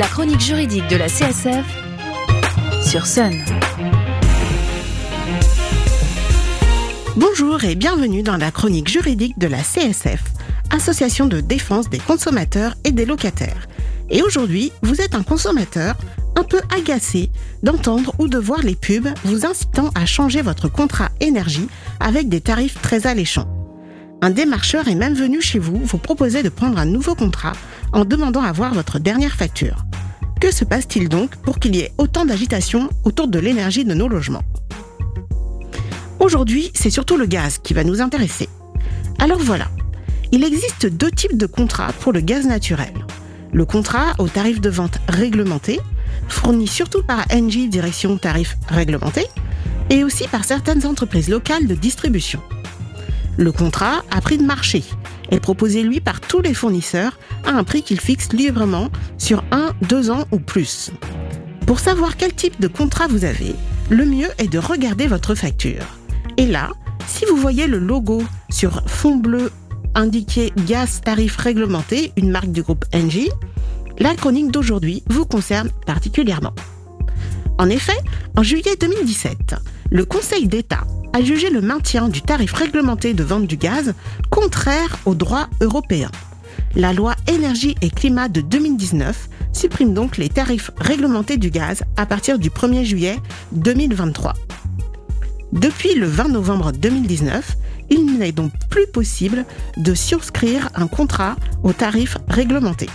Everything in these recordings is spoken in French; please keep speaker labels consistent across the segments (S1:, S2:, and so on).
S1: La chronique juridique de la CSF sur Sun.
S2: Bonjour et bienvenue dans la chronique juridique de la CSF, Association de défense des consommateurs et des locataires. Et aujourd'hui, vous êtes un consommateur un peu agacé d'entendre ou de voir les pubs vous incitant à changer votre contrat énergie avec des tarifs très alléchants. Un démarcheur est même venu chez vous vous proposer de prendre un nouveau contrat en demandant à voir votre dernière facture. Que se passe-t-il donc pour qu'il y ait autant d'agitation autour de l'énergie de nos logements? Aujourd'hui, c'est surtout le gaz qui va nous intéresser. Alors voilà, il existe deux types de contrats pour le gaz naturel. Le contrat au tarif de vente réglementé, fourni surtout par Engie Direction Tarif Réglementé, et aussi par certaines entreprises locales de distribution. Le contrat à prix de marché est proposé lui par tous les fournisseurs à un prix qu'ils fixent librement sur un, deux ans ou plus. Pour savoir quel type de contrat vous avez, le mieux est de regarder votre facture. Et là, si vous voyez le logo sur fond bleu indiqué gaz tarif réglementé, une marque du groupe Engie, la chronique d'aujourd'hui vous concerne particulièrement. En effet, en juillet 2017, le Conseil d'État a jugé le maintien du tarif réglementé de vente du gaz contraire au droit européen. La loi énergie et climat de 2019 supprime donc les tarifs réglementés du gaz à partir du 1er juillet 2023. Depuis le 20 novembre 2019, il n'est donc plus possible de souscrire un contrat au tarif réglementé.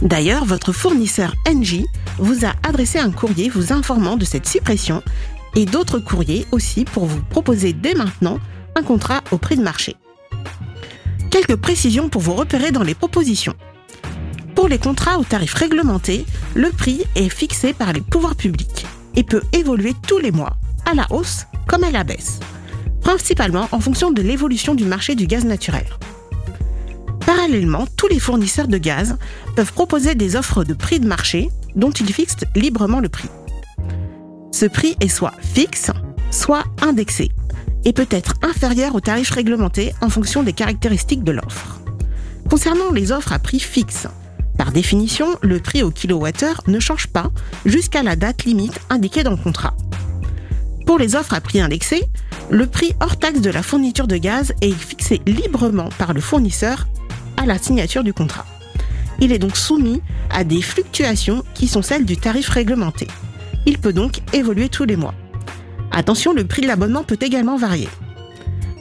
S2: D'ailleurs, votre fournisseur Engie vous a adressé un courrier vous informant de cette suppression et d'autres courriers aussi pour vous proposer dès maintenant un contrat au prix de marché. Quelques précisions pour vous repérer dans les propositions. Pour les contrats au tarif réglementé, le prix est fixé par les pouvoirs publics et peut évoluer tous les mois, à la hausse comme à la baisse, principalement en fonction de l'évolution du marché du gaz naturel. Parallèlement, tous les fournisseurs de gaz peuvent proposer des offres de prix de marché dont ils fixent librement le prix. Ce prix est soit fixe, soit indexé et peut être inférieur au tarif réglementé en fonction des caractéristiques de l'offre. Concernant les offres à prix fixe, par définition, le prix au kilowattheure ne change pas jusqu'à la date limite indiquée dans le contrat. Pour les offres à prix indexé, le prix hors taxe de la fourniture de gaz est fixé librement par le fournisseur à la signature du contrat. Il est donc soumis à des fluctuations qui sont celles du tarif réglementé. Il peut donc évoluer tous les mois. Attention, le prix de l'abonnement peut également varier.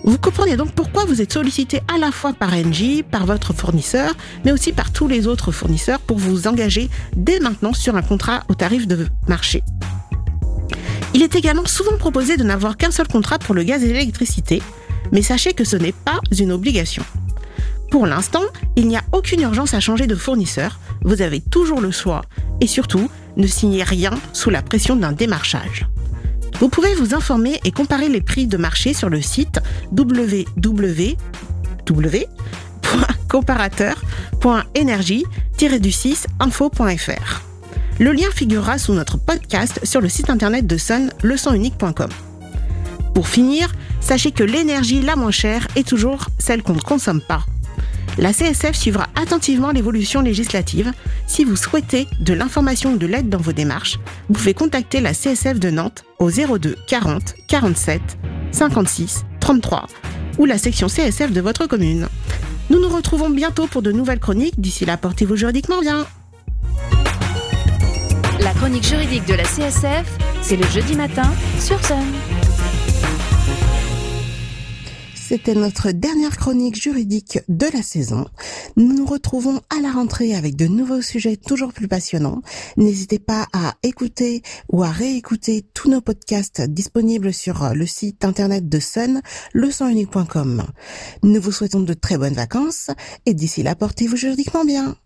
S2: Vous comprenez donc pourquoi vous êtes sollicité à la fois par Engie, par votre fournisseur, mais aussi par tous les autres fournisseurs pour vous engager dès maintenant sur un contrat au tarif de marché. Il est également souvent proposé de n'avoir qu'un seul contrat pour le gaz et l'électricité, mais sachez que ce n'est pas une obligation. Pour l'instant, il n'y a aucune urgence à changer de fournisseur, vous avez toujours le choix et surtout, ne signez rien sous la pression d'un démarchage. Vous pouvez vous informer et comparer les prix de marché sur le site www.comparateur.énergie-du6info.fr. Le lien figurera sous notre podcast sur le site internet de Sun, leçonunique.com. Pour finir, sachez que l'énergie la moins chère est toujours celle qu'on ne consomme pas. La CSF suivra attentivement l'évolution législative. Si vous souhaitez de l'information ou de l'aide dans vos démarches, vous pouvez contacter la CSF de Nantes au 02 40 47 56 33 ou la section CSF de votre commune. Nous nous retrouvons bientôt pour de nouvelles chroniques. D'ici là, portez-vous juridiquement bien.
S1: La chronique juridique de la CSF, c'est le jeudi matin sur Sun.
S2: C'était notre dernière chronique juridique de la saison. Nous nous retrouvons à la rentrée avec de nouveaux sujets toujours plus passionnants. N'hésitez pas à écouter ou à réécouter tous nos podcasts disponibles sur le site internet de Sun, leçonunique.com. Nous vous souhaitons de très bonnes vacances et d'ici là, portez-vous juridiquement bien.